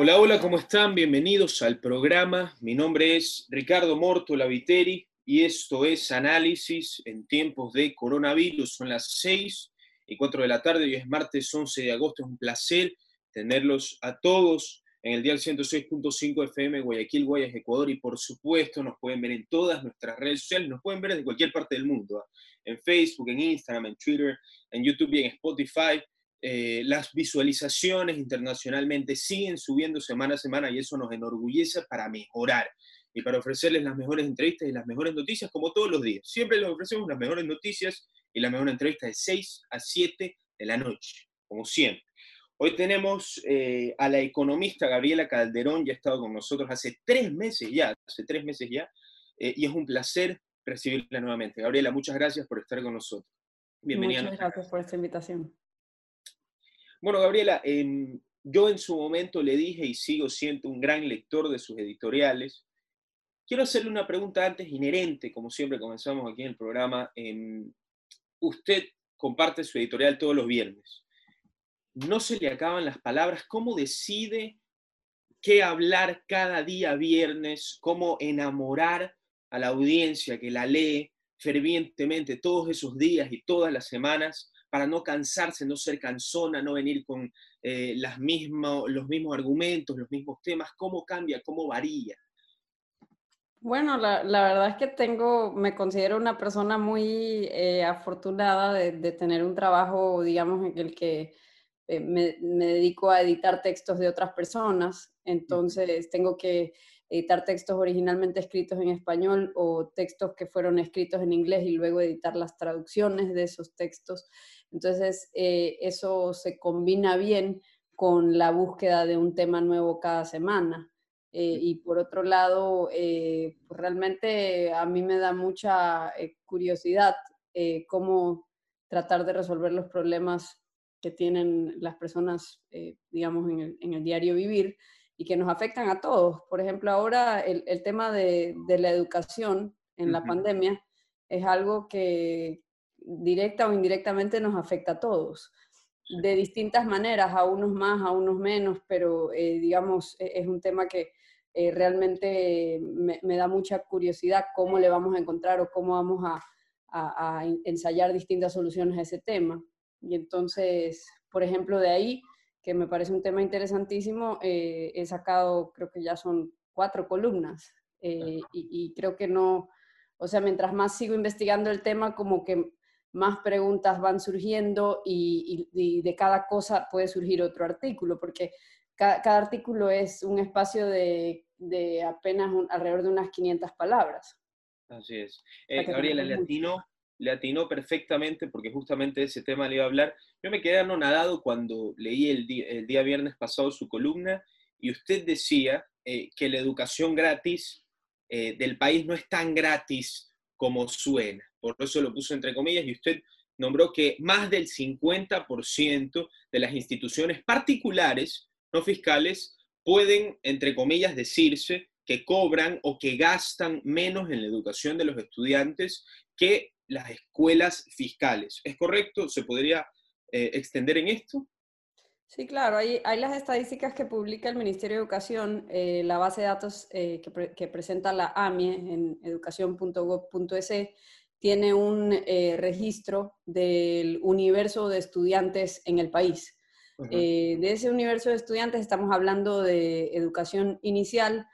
Hola, hola, ¿cómo están? Bienvenidos al programa. Mi nombre es Ricardo Morto Laviteri y esto es Análisis en tiempos de coronavirus. Son las 6 y 4 de la tarde, y es martes 11 de agosto. Es un placer tenerlos a todos en el dial 106.5 FM Guayaquil, Guayas, Ecuador, y por supuesto nos pueden ver en todas nuestras redes sociales, nos pueden ver desde cualquier parte del mundo, ¿ah? en Facebook, en Instagram, en Twitter, en YouTube y en Spotify. Eh, las visualizaciones internacionalmente siguen subiendo semana a semana y eso nos enorgullece para mejorar y para ofrecerles las mejores entrevistas y las mejores noticias como todos los días. Siempre les ofrecemos las mejores noticias y la mejor entrevista de 6 a 7 de la noche, como siempre. Hoy tenemos eh, a la economista Gabriela Calderón, ya ha estado con nosotros hace tres meses ya, hace tres meses ya, eh, y es un placer recibirla nuevamente. Gabriela, muchas gracias por estar con nosotros. Bienvenida. Muchas gracias por esta invitación. Bueno, Gabriela, yo en su momento le dije y sigo siendo un gran lector de sus editoriales. Quiero hacerle una pregunta antes inherente, como siempre comenzamos aquí en el programa. Usted comparte su editorial todos los viernes no se le acaban las palabras, cómo decide qué hablar cada día viernes, cómo enamorar a la audiencia que la lee fervientemente todos esos días y todas las semanas para no cansarse, no ser cansona, no venir con eh, las los mismos argumentos, los mismos temas, cómo cambia, cómo varía. Bueno, la, verdad es que tengo, me considero una persona muy eh, afortunada de, de, tener un trabajo, digamos, en el que eh, me, dedico a editar textos de otras personas, entonces tengo que editar textos originalmente escritos en español o textos que fueron escritos en inglés y luego editar las traducciones de esos textos. Entonces, eh, eso se combina bien con la búsqueda de un tema nuevo cada semana. Eh, y por otro lado, pues realmente a mí me da mucha curiosidad cómo tratar de resolver los problemas que tienen las personas, eh, digamos, en el, diario vivir y que nos afectan a todos. Por ejemplo, ahora el, tema de, la educación en la pandemia es algo que directa o indirectamente nos afecta a todos, de distintas maneras, a unos más, a unos menos, pero eh, digamos, e, es un tema que eh, realmente me, da mucha curiosidad cómo le vamos a encontrar o cómo vamos a ensayar distintas soluciones a ese tema. Y entonces, por ejemplo, de ahí, que me parece un tema interesantísimo, eh, he sacado, creo que ya son cuatro columnas. Eh, y, creo que no, o sea, mientras más sigo investigando el tema, como que más preguntas van surgiendo y, de cada cosa puede surgir otro artículo, porque cada, artículo es un espacio de, apenas alrededor de unas 500 palabras. Así es. Eh, Gabriela, Latino, le atinó perfectamente porque justamente de ese tema le iba a hablar. Yo me quedé anonadado cuando leí el día, viernes pasado su columna y usted decía eh, que la educación gratis eh, del país no es tan gratis como suena. Por eso lo puso entre comillas y usted nombró que más del 50% de las instituciones particulares, no fiscales, pueden, entre comillas, decirse que cobran o que gastan menos en la educación de los estudiantes que las escuelas fiscales. ¿Es correcto? ¿Se podría eh, extender en esto? Sí, claro, hay, hay, las estadísticas que publica el Ministerio de Educación, eh, la base de datos eh, que, presenta la AMIE en educación.gov.es, tiene un registro del universo de estudiantes en el país. de ese universo de estudiantes estamos hablando de educación inicial,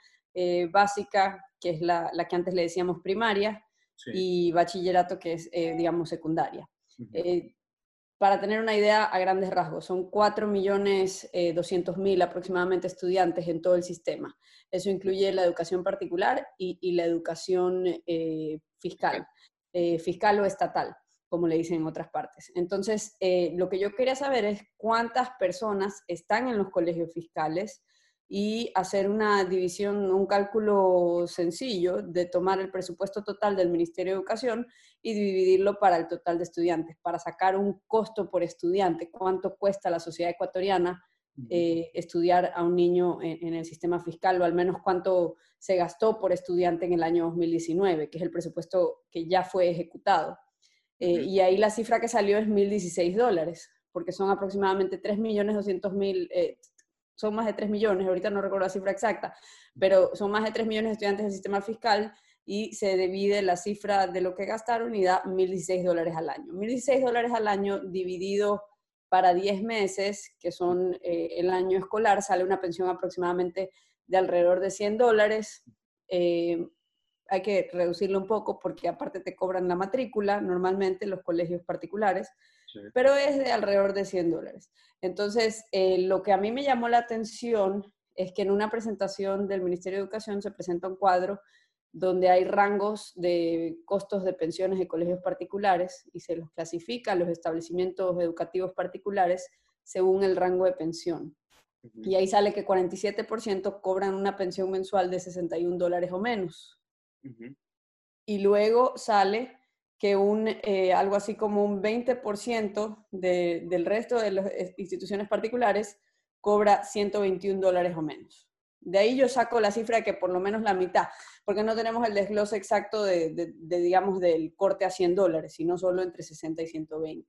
básica, que es la, la, que antes le decíamos primaria, y bachillerato, que es, eh, digamos, secundaria. Eh, para tener una idea a grandes rasgos, son 4.200.000 eh, aproximadamente estudiantes en todo el sistema. Eso incluye la educación particular y, la educación fiscal, fiscal o estatal, como le dicen en otras partes. Entonces, lo que yo quería saber es cuántas personas están en los colegios fiscales, y hacer una división, un cálculo sencillo de tomar el presupuesto total del Ministerio de Educación y dividirlo para el total de estudiantes, para sacar un costo por estudiante, cuánto cuesta la sociedad ecuatoriana eh, estudiar a un niño en, el sistema fiscal, o al menos cuánto se gastó por estudiante en el año 2019, que es el presupuesto que ya fue ejecutado. Eh, y ahí la cifra que salió es 1.016 dólares, porque son aproximadamente 3.200.000, eh, son más de 3 millones, ahorita no recuerdo la cifra exacta, pero son más de 3 millones de estudiantes del sistema fiscal y se divide la cifra de lo que gastaron y da 1.016 dólares al año. 1.016 dólares al año dividido para 10 meses, que son eh, el año escolar, sale una pensión aproximadamente de alrededor de 100 dólares. Eh, hay que reducirlo un poco porque aparte te cobran la matrícula, normalmente los colegios particulares, pero es de alrededor de 100 dólares. Entonces, eh, lo que a mí me llamó la atención es que en una presentación del Ministerio de Educación se presenta un cuadro donde hay rangos de costos de pensiones de colegios particulares y se los clasifica los establecimientos educativos particulares según el rango de pensión. Y ahí sale que 47% cobran una pensión mensual de 61 dólares o menos. Y luego sale que un, eh, algo así como un 20% del resto de las instituciones particulares cobra 121 dólares o menos. De ahí yo saco la cifra de que por lo menos la mitad, porque no tenemos el desglose exacto de, digamos, del corte a 100 dólares, sino solo entre 60 y 120.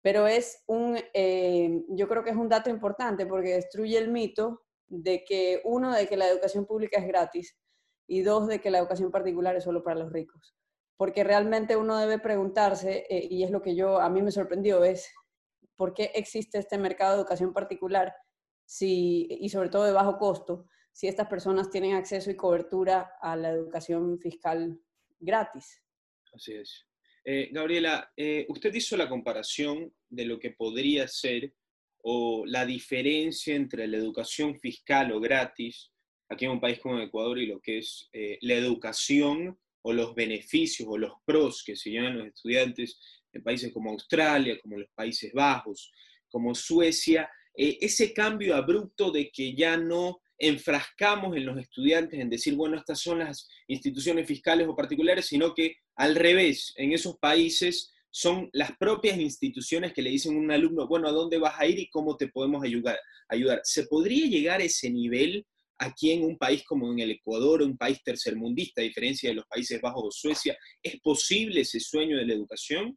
Pero es un, eh, yo creo que es un dato importante porque destruye el mito de que, uno, de que la educación pública es gratis y dos, de que la educación particular es solo para los ricos. Porque realmente uno debe preguntarse, eh, y es lo que yo, a mí me sorprendió, es por qué existe este mercado de educación particular si, y sobre todo de bajo costo, si estas personas tienen acceso y cobertura a la educación fiscal gratis. Así es. Eh, Gabriela, eh, usted hizo la comparación de lo que podría ser o la diferencia entre la educación fiscal o gratis aquí en un país como Ecuador y lo que es eh, la educación o los beneficios o los pros que se llevan los estudiantes en países como Australia, como los Países Bajos, como Suecia, ese cambio abrupto de que ya no enfrascamos en los estudiantes en decir, bueno, estas son las instituciones fiscales o particulares, sino que al revés, en esos países son las propias instituciones que le dicen a un alumno, bueno, ¿a dónde vas a ir y cómo te podemos ayudar? ayudar? ¿Se podría llegar a ese nivel aquí en un país como en el Ecuador, un país tercermundista, a diferencia de los Países Bajos o Suecia? ¿Es posible ese sueño de la educación?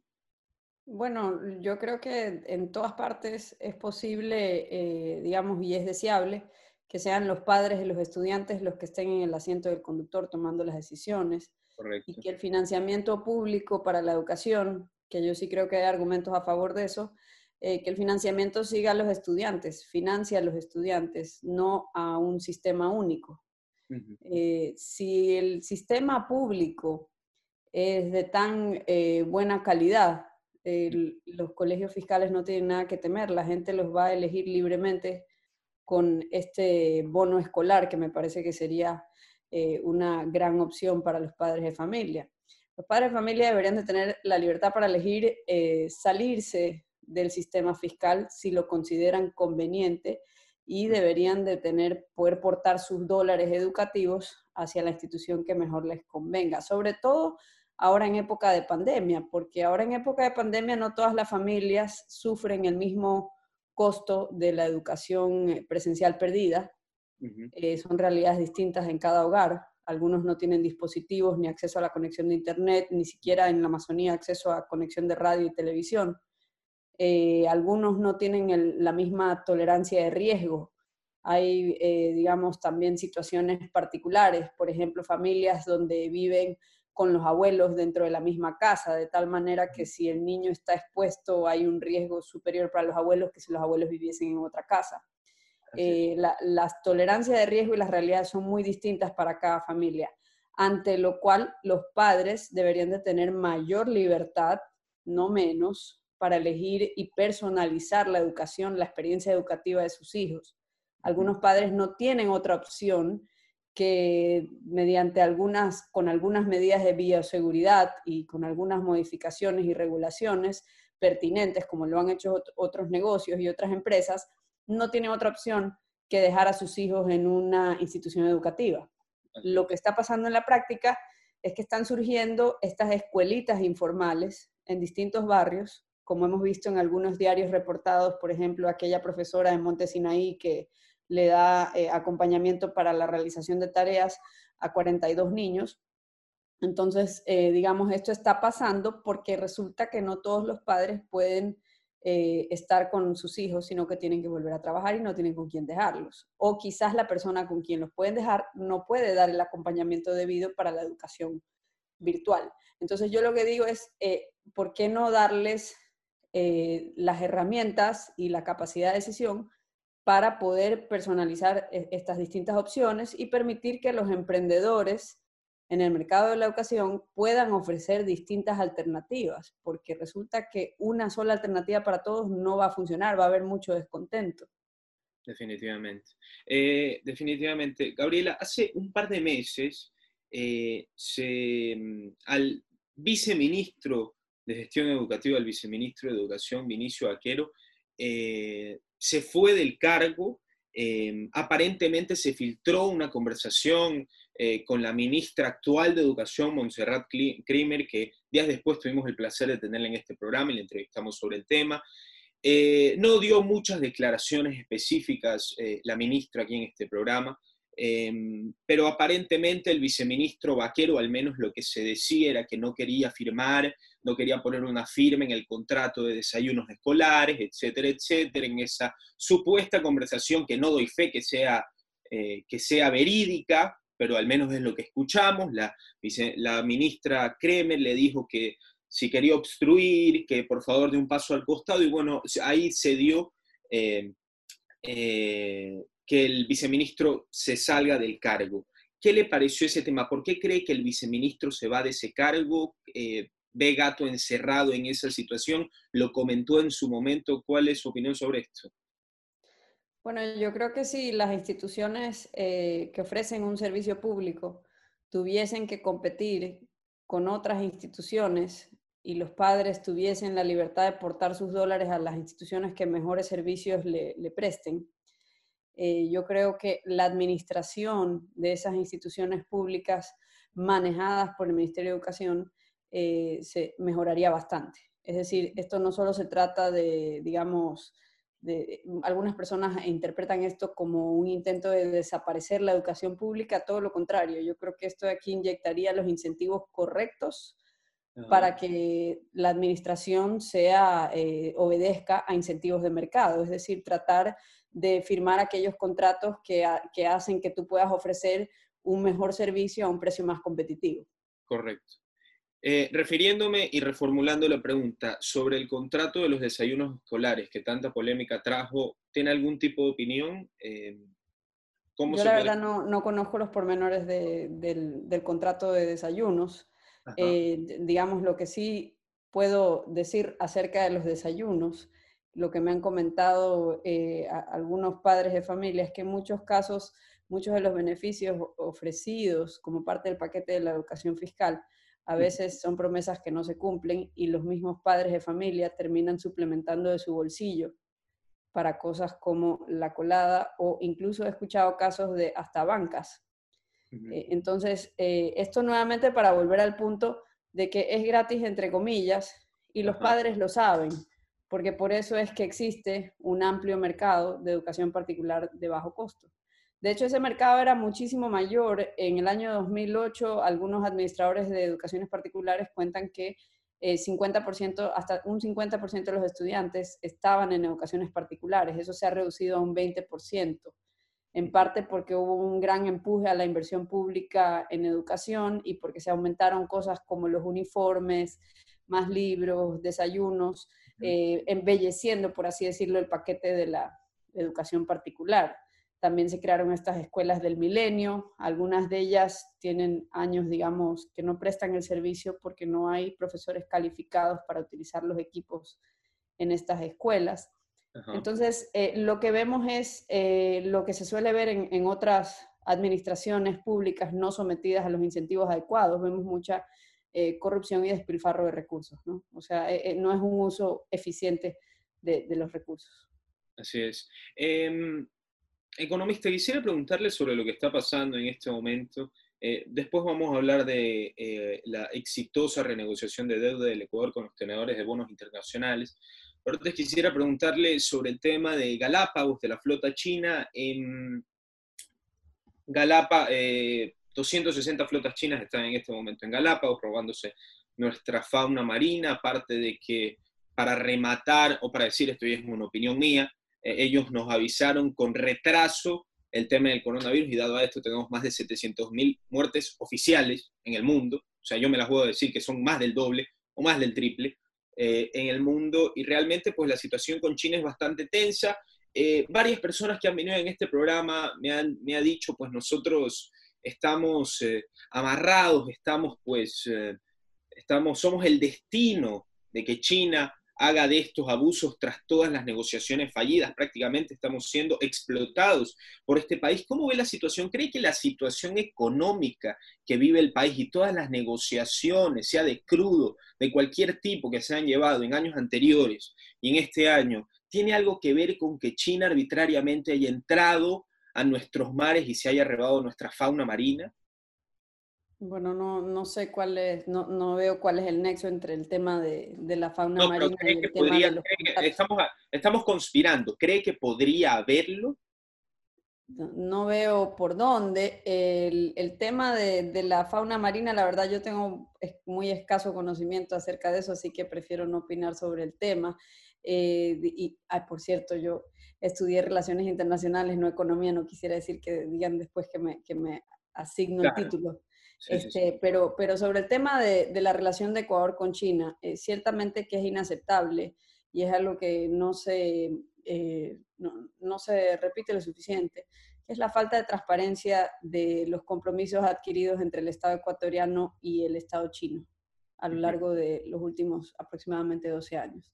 Bueno, yo creo que en todas partes es posible, eh, digamos, y es deseable que sean los padres y los estudiantes los que estén en el asiento del conductor tomando las decisiones. Y que el financiamiento público para la educación, que yo sí creo que hay argumentos a favor de eso, eh, que el financiamiento siga a los estudiantes, financia a los estudiantes, no a un sistema único. Eh, si el sistema público es de tan eh, buena calidad, los colegios fiscales no tienen nada que temer, la gente los va a elegir libremente con este bono escolar, que me parece que sería eh, una gran opción para los padres de familia. Los padres de familia deberían de tener la libertad para elegir eh, salirse del sistema fiscal si lo consideran conveniente y deberían de tener, poder portar sus dólares educativos hacia la institución que mejor les convenga, sobre todo ahora en época de pandemia, porque ahora en época de pandemia no todas las familias sufren el mismo costo de la educación eh, presencial perdida. Eh, son realidades distintas en cada hogar. Algunos no tienen dispositivos ni acceso a la conexión de Internet, ni siquiera en la Amazonía acceso a conexión de radio y televisión. Eh, algunos no tienen la misma tolerancia de riesgo. Hay, digamos, también situaciones particulares, por ejemplo, familias donde viven con los abuelos dentro de la misma casa, de tal manera que si el niño está expuesto hay un riesgo superior para los abuelos que si los abuelos viviesen en otra casa. Eh, las tolerancias de riesgo y las realidades son muy distintas para cada familia, ante lo cual los padres deberían de tener mayor libertad, no menos, para elegir y personalizar la educación, la experiencia educativa de sus hijos. Algunos padres no tienen otra opción que mediante algunas, con algunas medidas de bioseguridad y con algunas modificaciones y regulaciones pertinentes, como lo han hecho otros negocios y otras empresas, no tienen otra opción que dejar a sus hijos en una institución educativa. Lo que está pasando en la práctica es que están surgiendo estas escuelitas informales en distintos barrios, como hemos visto en algunos diarios reportados, por ejemplo, aquella profesora de Monte Sinaí que le da eh, acompañamiento para la realización de tareas a 42 niños. Entonces, eh, digamos, esto está pasando porque resulta que no todos los padres pueden eh, estar con sus hijos, sino que tienen que volver a trabajar y no tienen con quién dejarlos. O quizás la persona con quien los pueden dejar no puede dar el acompañamiento debido para la educación virtual. Entonces yo lo que digo es, ¿por qué no darles las herramientas y la capacidad de decisión para poder personalizar estas distintas opciones y permitir que los emprendedores en el mercado de la educación puedan ofrecer distintas alternativas, porque resulta que una sola alternativa para todos no va a funcionar, va a haber mucho descontento. Definitivamente. Eh, definitivamente. Gabriela, hace un par de meses eh, mm, al viceministro de Gestión Educativa, al viceministro de Educación, Vinicio Aquero, eh, se fue del cargo. aparentemente se filtró una conversación eh, con la ministra actual de Educación, Montserrat Krimer, que días después tuvimos el placer de tenerla en este programa y le entrevistamos sobre el tema. Eh, no dio muchas declaraciones específicas eh, la ministra aquí en este programa, em, pero aparentemente el viceministro Vaquero, al menos lo que se decía era que no quería firmar, no quería poner una firma en el contrato de desayunos escolares, etcétera, etcétera, en esa supuesta conversación que no doy fe que sea, que sea verídica, pero al menos es lo que escuchamos. La, ministra Kremer le dijo que si quería obstruir, que por favor de un paso al costado, y bueno, ahí se dio eh, eh, que el viceministro se salga del cargo. ¿Qué le pareció ese tema? ¿Por qué cree que el viceministro se va de ese cargo? Eh, ¿Ve gato encerrado en esa situación? ¿Lo comentó en su momento? ¿Cuál es su opinión sobre esto? Bueno, yo creo que si las instituciones eh, que ofrecen un servicio público tuviesen que competir con otras instituciones y los padres tuviesen la libertad de portar sus dólares a las instituciones que mejores servicios le, presten, eh, yo creo que la administración de esas instituciones públicas manejadas por el Ministerio de Educación eh, se mejoraría bastante. Es decir, esto no solo se trata de, digamos, Mm, algunas personas interpretan esto como un intento de desaparecer la educación pública, todo lo contrario. Yo creo que esto de aquí inyectaría los incentivos correctos para que la administración sea, eh, obedezca a incentivos de mercado, es decir, tratar de firmar aquellos contratos que, que hacen que tú puedas ofrecer un mejor servicio a un precio más competitivo. Correcto. Eh, refiriéndome y reformulando la pregunta sobre el contrato de los desayunos escolares que tanta polémica trajo, ¿tiene algún tipo de opinión? Eh, Yo la verdad no, no, conozco los pormenores del, del, contrato de desayunos. Eh, digamos, lo que sí puedo decir acerca de los desayunos, lo que me han comentado algunos padres de familia es que en muchos casos, muchos de los beneficios ofrecidos como parte del paquete de la educación fiscal, a veces son promesas que no se cumplen y los mismos padres de familia terminan suplementando de su bolsillo para cosas como la colada o incluso he escuchado casos de hasta bancas. Eh, entonces, eh, esto nuevamente para volver al punto de que es gratis entre comillas y los padres lo saben, porque por eso es que existe un amplio mercado de educación particular de bajo costo. De hecho, ese mercado era muchísimo mayor. En el año 2008, algunos administradores de educaciones particulares cuentan que 50%, eh, hasta un 50% de los estudiantes estaban en educaciones particulares. Eso se ha reducido a un 20%, en parte porque hubo un gran empuje a la inversión pública en educación y porque se aumentaron cosas como los uniformes, más libros, desayunos, eh, embelleciendo, por así decirlo, el paquete de la educación particular. También se crearon estas escuelas del milenio. Algunas de ellas tienen años, digamos, que no prestan el servicio porque no hay profesores calificados para utilizar los equipos en estas escuelas. Entonces, eh, lo que vemos es eh, lo que se suele ver en, otras administraciones públicas no sometidas a los incentivos adecuados. Vemos mucha eh, corrupción y despilfarro de recursos, ¿no? O sea, no es un uso eficiente de, los recursos. Así es. Em, Economista, quisiera preguntarle sobre lo que está pasando en este momento. Eh, después vamos a hablar de eh, la exitosa renegociación de deuda del Ecuador con los tenedores de bonos internacionales. Pero antes quisiera preguntarle sobre el tema de Galápagos, de la flota china. En Galápagos, 260 flotas chinas están en este momento en Galápagos, robándose nuestra fauna marina, aparte de que para rematar o para decir, esto es una opinión mía, eh, ellos nos avisaron con retraso el tema del coronavirus y dado a esto tenemos más de 700.000 muertes oficiales en el mundo, o sea, yo me las puedo decir que son más del doble o más del triple eh, en el mundo y realmente pues la situación con China es bastante tensa. Eh, varias personas que han venido en este programa me han me ha dicho pues nosotros estamos amarrados, estamos pues, estamos, somos el destino de que China haga de estos abusos tras todas las negociaciones fallidas. Prácticamente estamos siendo explotados por este país. ¿Cómo ve la situación? ¿Cree que la situación económica que vive el país y todas las negociaciones, sea de crudo, de cualquier tipo que se han llevado en años anteriores y en este año, tiene algo que ver con que China arbitrariamente haya entrado a nuestros mares y se haya robado nuestra fauna marina? Bueno, no, no sé cuál es, no, no, veo cuál es el nexo entre el tema de, de la fauna marina y el tema de los estamos, estamos conspirando. ¿Cree que podría haberlo? No, veo por dónde. El, el tema de, de, la fauna marina, la verdad, yo tengo muy escaso conocimiento acerca de eso, así que prefiero no opinar sobre el tema. Eh, y, ay, por cierto, yo estudié relaciones internacionales, no economía, no quisiera decir que digan después que me, que me asigno el título. Este, Pero, pero sobre el tema de, de, la relación de Ecuador con China, eh, ciertamente que es inaceptable y es algo que no se, eh, no, no, se repite lo suficiente, es la falta de transparencia de los compromisos adquiridos entre el Estado ecuatoriano y el Estado chino a lo largo de los últimos aproximadamente 12 años.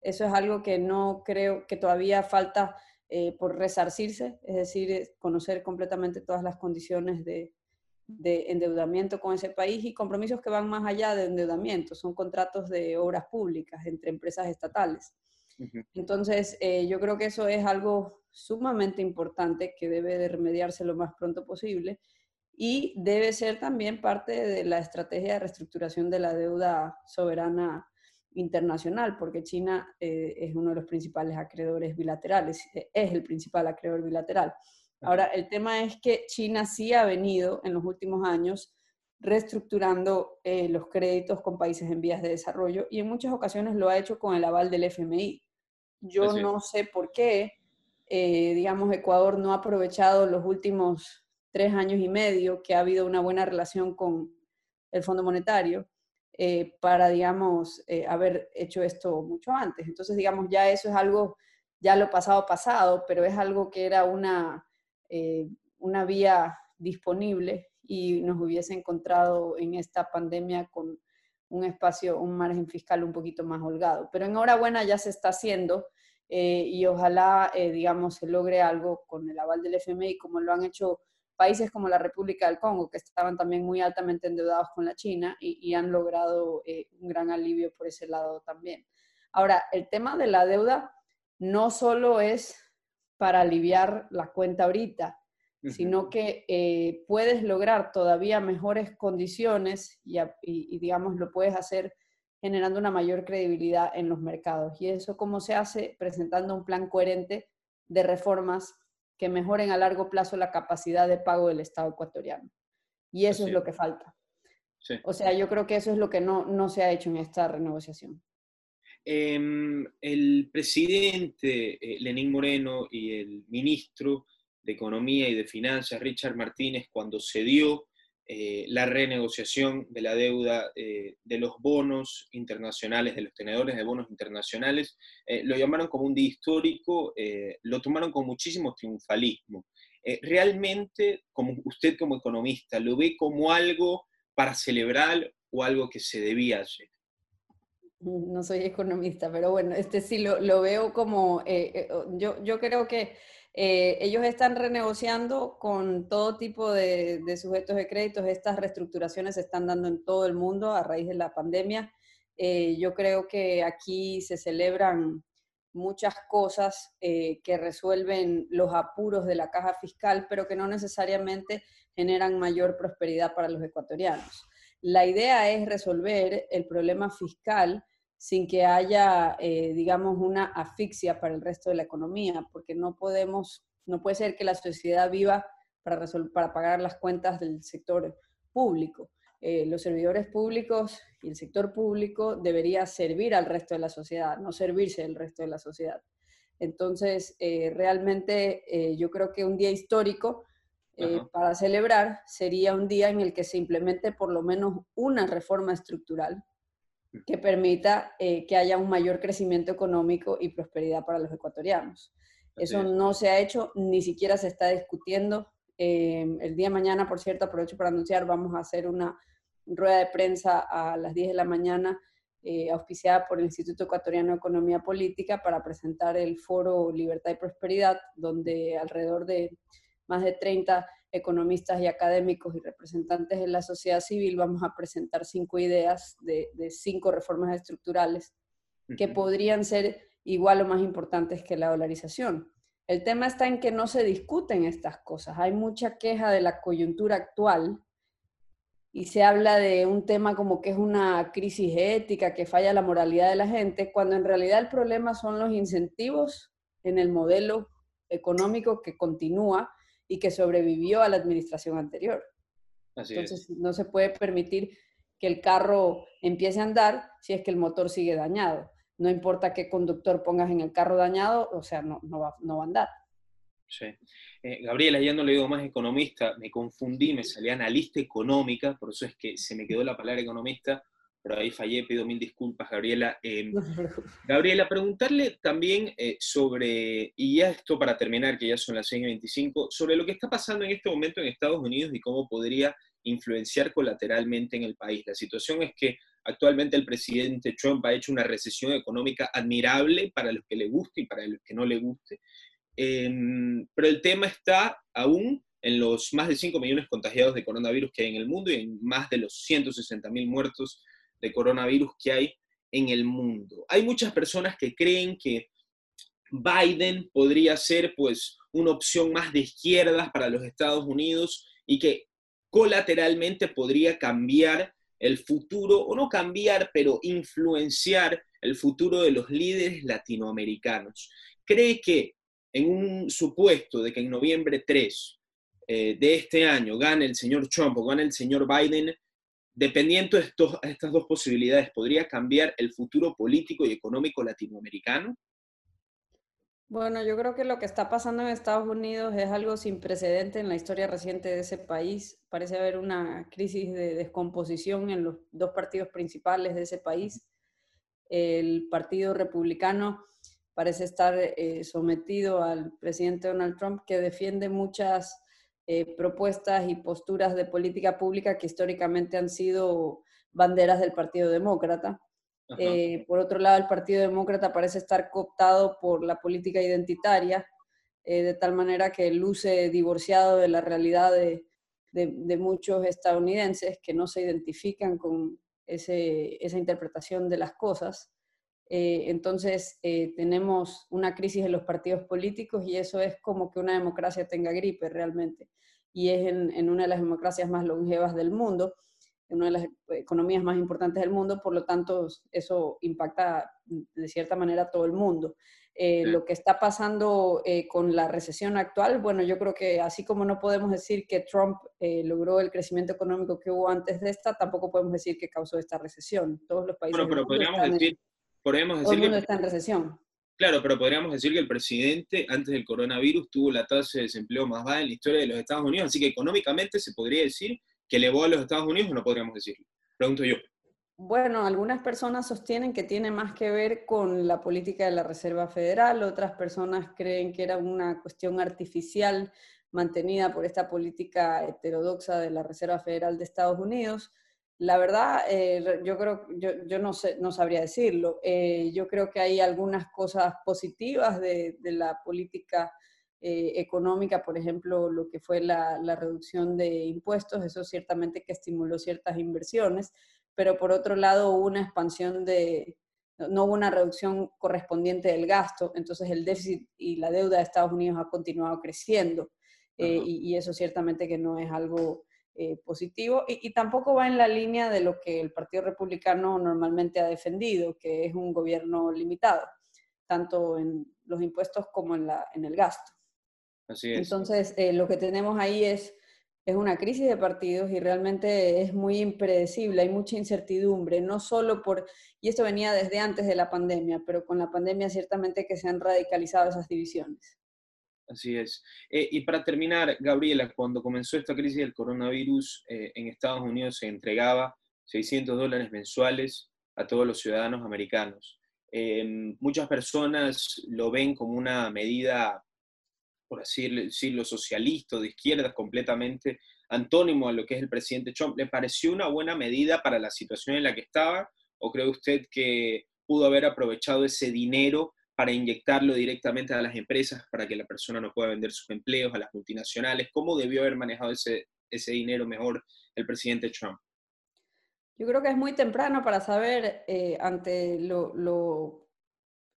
Eso es algo que no creo que todavía falta eh, por resarcirse, es decir, conocer completamente todas las condiciones de, de endeudamiento con ese país y compromisos que van más allá de endeudamiento, son contratos de obras públicas entre empresas estatales. Entonces, eh, yo creo que eso es algo sumamente importante que debe de remediarse lo más pronto posible y debe ser también parte de la estrategia de reestructuración de la deuda soberana internacional, porque China eh, es uno de los principales acreedores bilaterales, es el principal acreedor bilateral. Ahora, el tema es que China sí ha venido en los últimos años reestructurando eh, los créditos con países en vías de desarrollo y en muchas ocasiones lo ha hecho con el aval del FMI. Yo no sé por qué, eh, digamos, Ecuador no ha aprovechado los últimos tres años y medio que ha habido una buena relación con el Fondo Monetario eh, para, digamos, haber hecho esto mucho antes. Entonces, digamos, ya eso es algo, ya lo pasado pasado, pero es algo que era una eh, una vía disponible y nos hubiese encontrado en esta pandemia con un espacio, un margen fiscal un poquito más holgado. Pero enhorabuena ya se está haciendo eh, y ojalá, eh, digamos, se logre algo con el aval del FMI, como lo han hecho países como la República del Congo, que estaban también muy altamente endeudados con la China y, y han logrado un gran alivio por ese lado también. Ahora, el tema de la deuda no solo es para aliviar la cuenta ahorita, sino que eh, puedes lograr todavía mejores condiciones y, digamos, lo puedes hacer generando una mayor credibilidad en los mercados. Y eso cómo se hace presentando un plan coherente de reformas que mejoren a largo plazo la capacidad de pago del Estado ecuatoriano. Y eso es lo que falta. O sea, yo creo que eso es lo que no, no se ha hecho en esta renegociación. Em, el presidente eh, Lenín Moreno y el ministro de Economía y de Finanzas, Richard Martínez, cuando se dio eh, la renegociación de la deuda eh, de los bonos internacionales, de los tenedores de bonos internacionales, lo llamaron como un día histórico, lo tomaron con muchísimo triunfalismo. ¿Realmente, como usted como economista, lo ve como algo para celebrar o algo que se debía hacer? no soy economista, pero bueno, este sí lo, lo veo como, eh, eh, yo, yo creo que eh, ellos están renegociando con todo tipo de, de, sujetos de créditos, estas reestructuraciones se están dando en todo el mundo a raíz de la pandemia. yo creo que aquí se celebran muchas cosas que resuelven los apuros de la caja fiscal, pero que no necesariamente generan mayor prosperidad para los ecuatorianos. La idea es resolver el problema fiscal sin que haya, eh, digamos, una asfixia para el resto de la economía, porque no podemos, no puede ser que la sociedad viva para, para pagar las cuentas del sector público. eh, los servidores públicos y el sector público debería servir al resto de la sociedad, no servirse del resto de la sociedad. Entonces, eh, realmente eh, yo creo que un día histórico para celebrar sería un día en el que se implemente por lo menos una reforma estructural que permita que haya un mayor crecimiento económico y prosperidad para los ecuatorianos. Eso no se ha hecho, ni siquiera se está discutiendo. el día de mañana, por cierto, aprovecho para anunciar, vamos a hacer una rueda de prensa a las 10 de la mañana, eh, auspiciada por el Instituto Ecuatoriano de Economía Política, para presentar el foro Libertad y Prosperidad, donde alrededor de más de 30 economistas y académicos y representantes de la sociedad civil vamos a presentar cinco ideas de, cinco reformas estructurales que podrían ser igual o más importantes que la dolarización. El tema está en que no se discuten estas cosas. Hay mucha queja de la coyuntura actual y se habla de un tema como que es una crisis ética, que falla la moralidad de la gente, cuando en realidad el problema son los incentivos en el modelo económico que continúa y que sobrevivió a la administración anterior. Entonces no se puede permitir que el carro empiece a andar si es que el motor sigue dañado. No importa qué conductor pongas en el carro dañado, o sea, no, no, va, no va a andar. Sí. Eh, Gabriela, ya no le digo más economista, me confundí, me salía analista económica, por eso es que se me quedó la palabra economista, pero ahí fallé, pido mil disculpas, Gabriela. Em, Gabriela, preguntarle también eh, sobre, y ya esto para terminar, que ya son las 6.25, sobre lo que está pasando en este momento en Estados Unidos y cómo podría influenciar colateralmente en el país. La situación es que actualmente el presidente Trump ha hecho una recesión económica admirable para los que le guste y para los que no le guste. Em, pero el tema está aún en los más de 5 millones contagiados de coronavirus que hay en el mundo y en más de los 160 mil muertos de coronavirus que hay en el mundo. Hay muchas personas que creen que Biden podría ser pues una opción más de izquierdas para los Estados Unidos y que colateralmente podría cambiar el futuro, o no cambiar, pero influenciar el futuro de los líderes latinoamericanos. ¿Cree que en un supuesto de que en noviembre 3 eh, de este año gane el señor Trump o gane el señor Biden, dependiendo de estas dos posibilidades, ¿podría cambiar el futuro político y económico latinoamericano? Bueno, yo creo que lo que está pasando en Estados Unidos es algo sin precedente en la historia reciente de ese país. Parece haber una crisis de descomposición en los dos partidos principales de ese país. El Partido Republicano parece estar eh, sometido al presidente Donald Trump, que defiende muchas eh, propuestas y posturas de política pública que históricamente han sido banderas del Partido Demócrata. Eh, por otro lado, el Partido Demócrata parece estar cooptado por la política identitaria, de tal manera que luce divorciado de la realidad de, de, muchos estadounidenses que no se identifican con ese, esa interpretación de las cosas. Eh, entonces, eh, tenemos una crisis en los partidos políticos y eso es como que una democracia tenga gripe realmente. Y es en, una de las democracias más longevas del mundo, en una de las economías más importantes del mundo, por lo tanto, eso impacta de cierta manera a todo el mundo. Eh, lo que está pasando con la recesión actual, bueno, yo creo que así como no podemos decir que Trump logró el crecimiento económico que hubo antes de esta, tampoco podemos decir que causó esta recesión. Todos los países. Bueno, pero podríamos decir podríamos decir Todo el mundo está en recesión. Claro, pero podríamos decir que el presidente antes del coronavirus tuvo la tasa de desempleo más baja en la historia de los Estados Unidos, así que económicamente se podría decir que elevó a los Estados Unidos o no podríamos decirlo. Pregunto yo. Bueno, algunas personas sostienen que tiene más que ver con la política de la Reserva Federal, otras personas creen que era una cuestión artificial mantenida por esta política heterodoxa de la Reserva Federal de Estados Unidos. La verdad, eh, yo creo, yo, yo, no, sé, no sabría decirlo. Eh, yo creo que hay algunas cosas positivas de, de la política eh, económica, por ejemplo, lo que fue la, la, reducción de impuestos, eso ciertamente que estimuló ciertas inversiones, pero por otro lado hubo una expansión de, no hubo una reducción correspondiente del gasto, entonces el déficit y la deuda de Estados Unidos ha continuado creciendo. y, y, eso ciertamente que no es algo eh, positivo y, tampoco va en la línea de lo que el Partido Republicano normalmente ha defendido, que es un gobierno limitado, tanto en los impuestos como en, la, en el gasto. Así es. Entonces, eh, lo que tenemos ahí es es una crisis de partidos y realmente es muy impredecible, hay mucha incertidumbre, no solo por, y esto venía desde antes de la pandemia, pero con la pandemia ciertamente que se han radicalizado esas divisiones. Así es. Eh, y para terminar, Gabriela, cuando comenzó esta crisis del coronavirus, eh, en Estados Unidos se entregaba 600 dólares mensuales a todos los ciudadanos americanos. Eh, muchas personas lo ven como una medida por así decirlo, socialista de izquierda, completamente antónimo a lo que es el presidente Trump. ¿Le pareció una buena medida para la situación en la que estaba? ¿O cree usted que pudo haber aprovechado ese dinero para inyectarlo directamente a las empresas para que la persona no pueda vender sus empleos, a las multinacionales? ¿Cómo debió haber manejado ese, ese dinero mejor el presidente Trump? Yo creo que es muy temprano para saber eh, ante lo, lo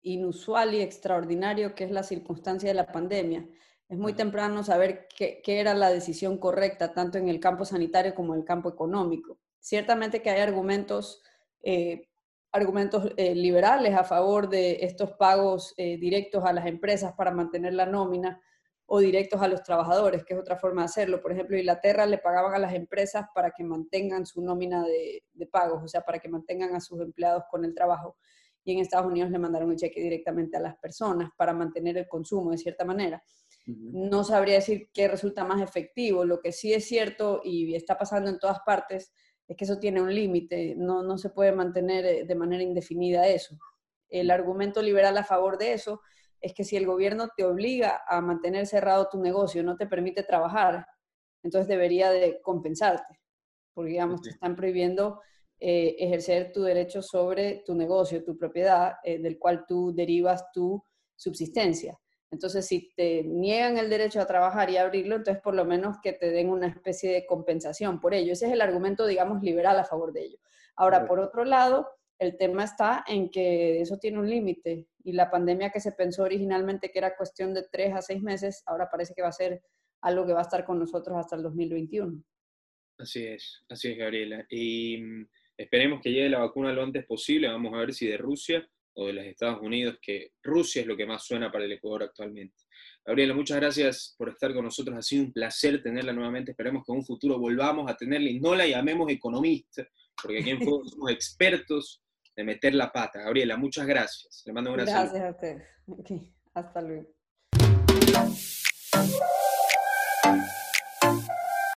inusual y extraordinario que es la circunstancia de la pandemia. Es muy temprano saber qué, era la decisión correcta, tanto en el campo sanitario como en el campo económico. Ciertamente que hay argumentos, eh, argumentos eh, liberales a favor de estos pagos eh, directos a las empresas para mantener la nómina o directos a los trabajadores, que es otra forma de hacerlo. Por ejemplo, Inglaterra le pagaban a las empresas para que mantengan su nómina de, de pagos, o sea, para que mantengan a sus empleados con el trabajo y en Estados Unidos le mandaron el cheque directamente a las personas para mantener el consumo de cierta manera. No sabría decir qué resulta más efectivo. Lo que sí es cierto y está pasando en todas partes es que eso tiene un límite, no, no se puede mantener eh, de manera indefinida eso. El argumento liberal a favor de eso es que si el gobierno te obliga a mantener cerrado tu negocio, no te permite trabajar, entonces debería de compensarte, porque digamos, te están prohibiendo eh, ejercer tu derecho sobre tu negocio, tu propiedad, eh, del cual tú derivas tu subsistencia. Entonces, si te niegan el derecho a trabajar y abrirlo, entonces por lo menos que te den una especie de compensación por ello. Ese es el argumento, digamos, liberal a favor de ello. Ahora, por otro lado, el tema está en que eso tiene un límite y la pandemia que se pensó originalmente que era cuestión de tres a seis meses, ahora parece que va a ser algo que va a estar con nosotros hasta el 2021. Así es, así es, Gabriela. Y mm, Esperemos que llegue la vacuna lo antes posible. Vamos a ver si de Rusia o de los Estados Unidos, que Rusia es lo que más suena para el Ecuador actualmente. Gabriela, muchas gracias por estar con nosotros. Ha sido un placer tenerla nuevamente. Esperemos que en un futuro volvamos a tenerla y no la llamemos economista, porque aquí en Fuego somos expertos de meter la pata. Gabriela, muchas gracias. Le mando un abrazo. Gracias a usted. Hasta luego.